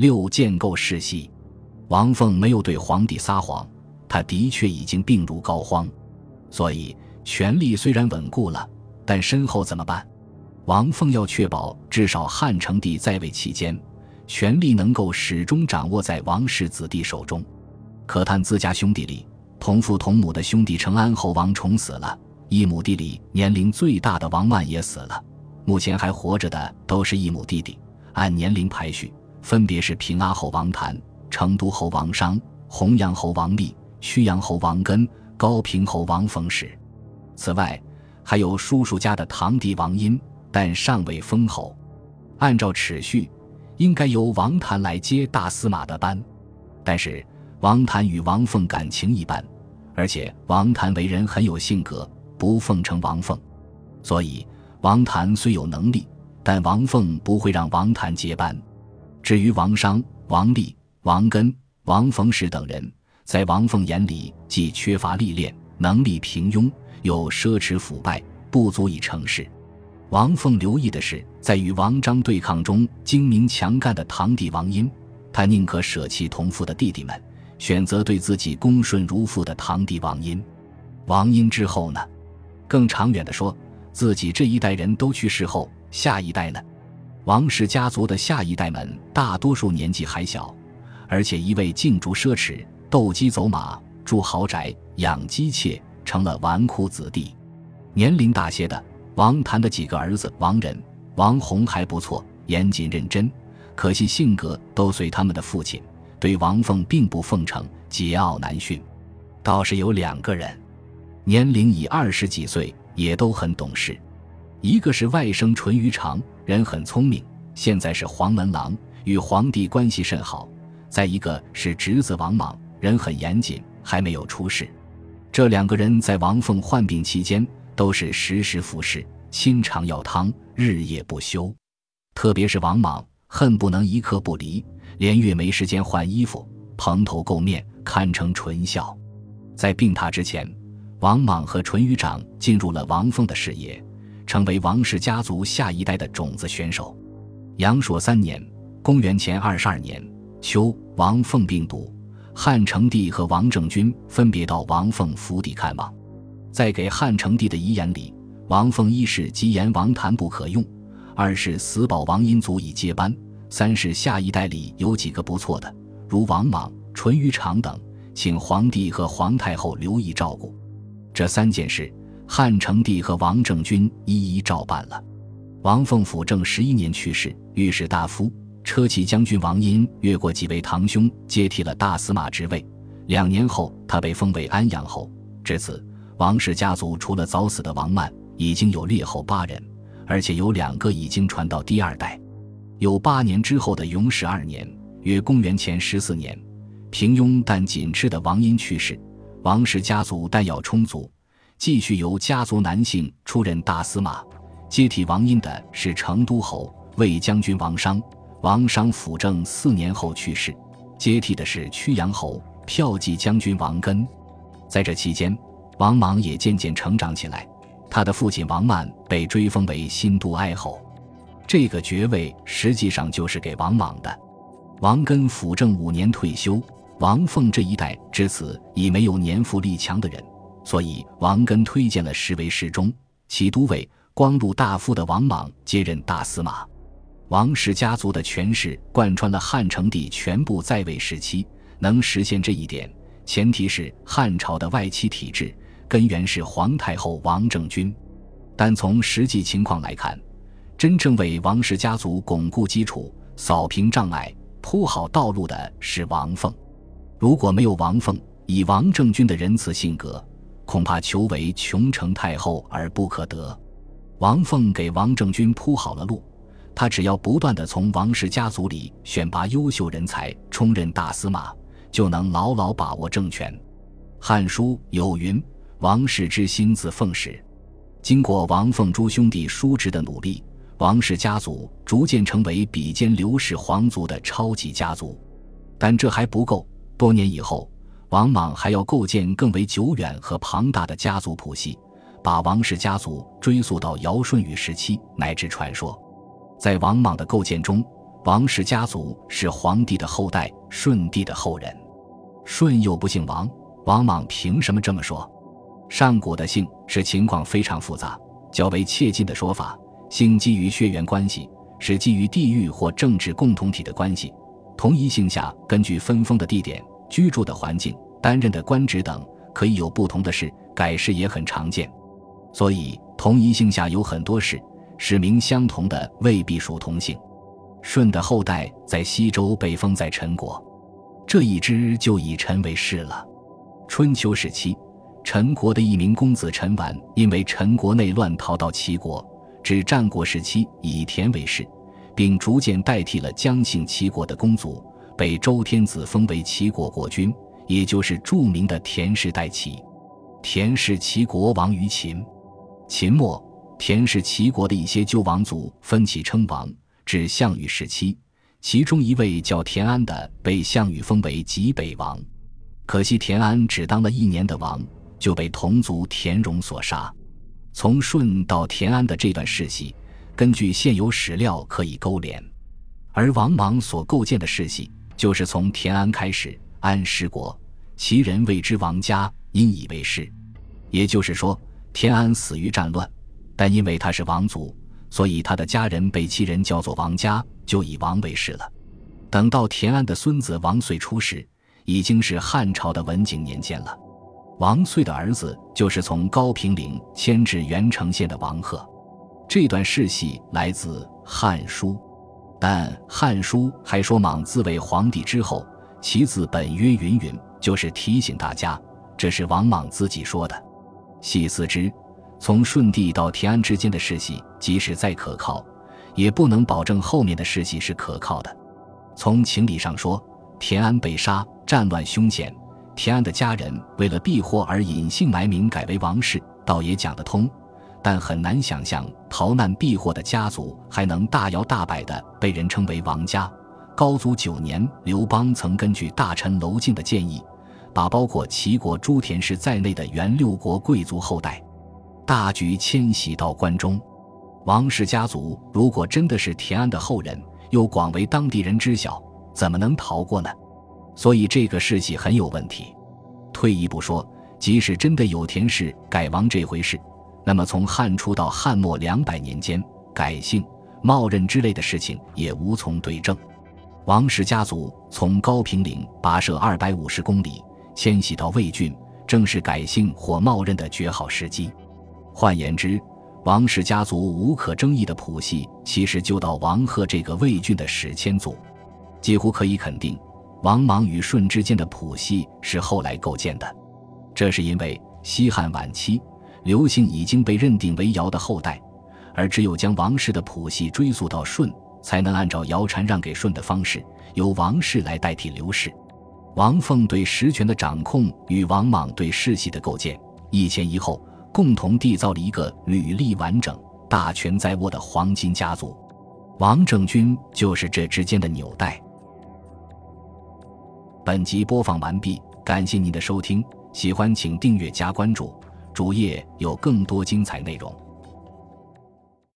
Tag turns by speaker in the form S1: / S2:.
S1: 六建构世系，王凤没有对皇帝撒谎，他的确已经病入膏肓，所以权力虽然稳固了，但身后怎么办？王凤要确保至少汉成帝在位期间，权力能够始终掌握在王氏子弟手中。可叹自家兄弟里，同父同母的兄弟成安后王崇死了，一亩地里年龄最大的王曼也死了，目前还活着的都是一亩弟弟，按年龄排序，分别是平阿侯王谭、成都侯王商、弘阳侯王立、曲阳侯王根、高平侯王冯时。此外，还有叔叔家的堂弟王殷。但尚未封侯，按照尺序，应该由王谭来接大司马的班。但是王谭与王凤感情一般，而且王谭为人很有性格，不奉承王凤，所以王谭虽有能力，但王凤不会让王谭接班。至于王商、王立、王根、王逢时等人，在王凤眼里既缺乏历练，能力平庸，又奢侈腐败，不足以成事。王凤留意的是，在与王章对抗中精明强干的堂弟王殷，他宁可舍弃同父的弟弟们，选择对自己恭顺如父的堂弟王殷。王殷之后呢？更长远的说，自己这一代人都去世后，下一代呢？王氏家族的下一代们大多数年纪还小，而且一味竞逐奢侈、斗鸡走马、住豪宅、养姬妾，成了纨绔子弟。年龄大些的。王谭的几个儿子王仁、王弘还不错，严谨认真，可惜性格都随他们的父亲，对王凤并不奉承，桀骜难驯。倒是有两个人，年龄已二十几岁，也都很懂事。一个是外甥淳于长，人很聪明，现在是黄门郎，与皇帝关系甚好；再一个是侄子王莽，人很严谨，还没有出世。这两个人在王凤患病期间。都是时时服侍，亲尝药汤，日夜不休。特别是王莽，恨不能一刻不离，连月没时间换衣服，蓬头垢面，堪称纯孝。在病榻之前，王莽和淳于长进入了王凤的视野，成为王氏家族下一代的种子选手。阳朔三年（公元前二十二年）秋，王凤病笃，汉成帝和王政君分别到王凤府邸看望。在给汉成帝的遗言里，王凤一是极言王谭不可用，二是死保王殷足以接班，三是下一代里有几个不错的，如王莽、淳于长等，请皇帝和皇太后留意照顾。这三件事，汉成帝和王政君一一照办了。王凤辅政十一年去世，御史大夫、车骑将军王殷越过几位堂兄，接替了大司马职位。两年后，他被封为安阳侯。至此。王氏家族除了早死的王曼，已经有列后八人，而且有两个已经传到第二代。有八年之后的永始二年，约公元前十四年，平庸但紧致的王殷去世，王氏家族弹药充足，继续由家族男性出任大司马。接替王殷的是成都侯魏将军王商，王商辅政四年后去世。接替的是曲阳侯骠骑将军王根。在这期间。王莽也渐渐成长起来，他的父亲王曼被追封为新都哀侯，这个爵位实际上就是给王莽的。王根辅政五年退休，王凤这一代至此已没有年富力强的人，所以王根推荐了实为侍中、齐都尉、光禄大夫的王莽接任大司马。王氏家族的权势贯穿了汉成帝全部在位时期，能实现这一点，前提是汉朝的外戚体制。根源是皇太后王政君，但从实际情况来看，真正为王氏家族巩固基础、扫平障碍、铺好道路的是王凤。如果没有王凤，以王政君的仁慈性格，恐怕求为琼城太后而不可得。王凤给王政君铺好了路，他只要不断的从王氏家族里选拔优秀人才充任大司马，就能牢牢把握政权。《汉书》有云。王氏之心自奉始，经过王凤诸兄弟叔侄的努力，王氏家族逐渐成为比肩刘氏皇族的超级家族。但这还不够，多年以后，王莽还要构建更为久远和庞大的家族谱系，把王氏家族追溯到尧舜禹时期乃至传说。在王莽的构建中，王氏家族是皇帝的后代，舜帝的后人。舜又不姓王，王莽凭什么这么说？上古的姓是情况非常复杂，较为切近的说法，姓基于血缘关系，是基于地域或政治共同体的关系。同一姓下，根据分封的地点、居住的环境、担任的官职等，可以有不同的事，改氏也很常见。所以，同一姓下有很多氏，使名相同的未必属同姓。舜的后代在西周被封在陈国，这一支就以陈为氏了。春秋时期，陈国的一名公子陈完因为陈国内乱逃到齐国，至战国时期以田为氏，并逐渐代替了姜姓齐国的公族，被周天子封为齐国国君，也就是著名的田氏代齐。田氏齐国亡于秦，秦末，田氏齐国的一些旧王族分起称王。至项羽时期，其中一位叫田安的被项羽封为济北王，可惜田安只当了一年的王，就被同族田荣所杀。从舜到田安的这段世系，根据现有史料可以勾连，而王莽所构建的世系，就是从田安开始，安失国，其人谓之王家，因以为氏。也就是说，田安死于战乱，但因为他是王族。所以他的家人被其人叫做王家，就以王为氏了。等到田安的孙子王遂出世，已经是汉朝的文景年间了。王遂的儿子就是从高平陵迁至元城县的王贺。这段世系来自《汉书》，但《汉书》还说莽自为皇帝之后，其子本曰云云，就是提醒大家，这是王莽自己说的。细思之。从舜帝到田安之间的世系，即使再可靠，也不能保证后面的世系是可靠的。从情理上说，田安被杀，战乱凶险，田安的家人为了避祸而隐姓埋名改为王氏，倒也讲得通。但很难想象逃难避祸的家族还能大摇大摆地被人称为王家。高祖九年，刘邦曾根据大臣娄敬的建议，把包括齐国诸田氏在内的原六国贵族后代。大举迁徙到关中，王氏家族如果真的是田安的后人，又广为当地人知晓，怎么能逃过呢？所以这个世系很有问题。退一步说，即使真的有田氏改王这回事，那么从汉初到汉末两百年间，改姓、冒认之类的事情也无从对证。王氏家族从高平陵跋涉二百五十公里迁徙到魏郡，正是改姓或冒认的绝好时机。换言之，王氏家族无可争议的谱系，其实就到王贺这个魏郡的史迁祖。几乎可以肯定，王莽与舜之间的谱系是后来构建的。这是因为西汉晚期，刘姓已经被认定为尧的后代，而只有将王氏的谱系追溯到舜，才能按照尧禅让给舜的方式，由王氏来代替刘氏。王凤对实权的掌控与王莽对世系的构建一前一后。共同缔造了一个履历完整、大权在握的黄金家族，王政君就是这之间的纽带。本集播放完毕，感谢您的收听，喜欢请订阅加关注，主页有更多精彩内容。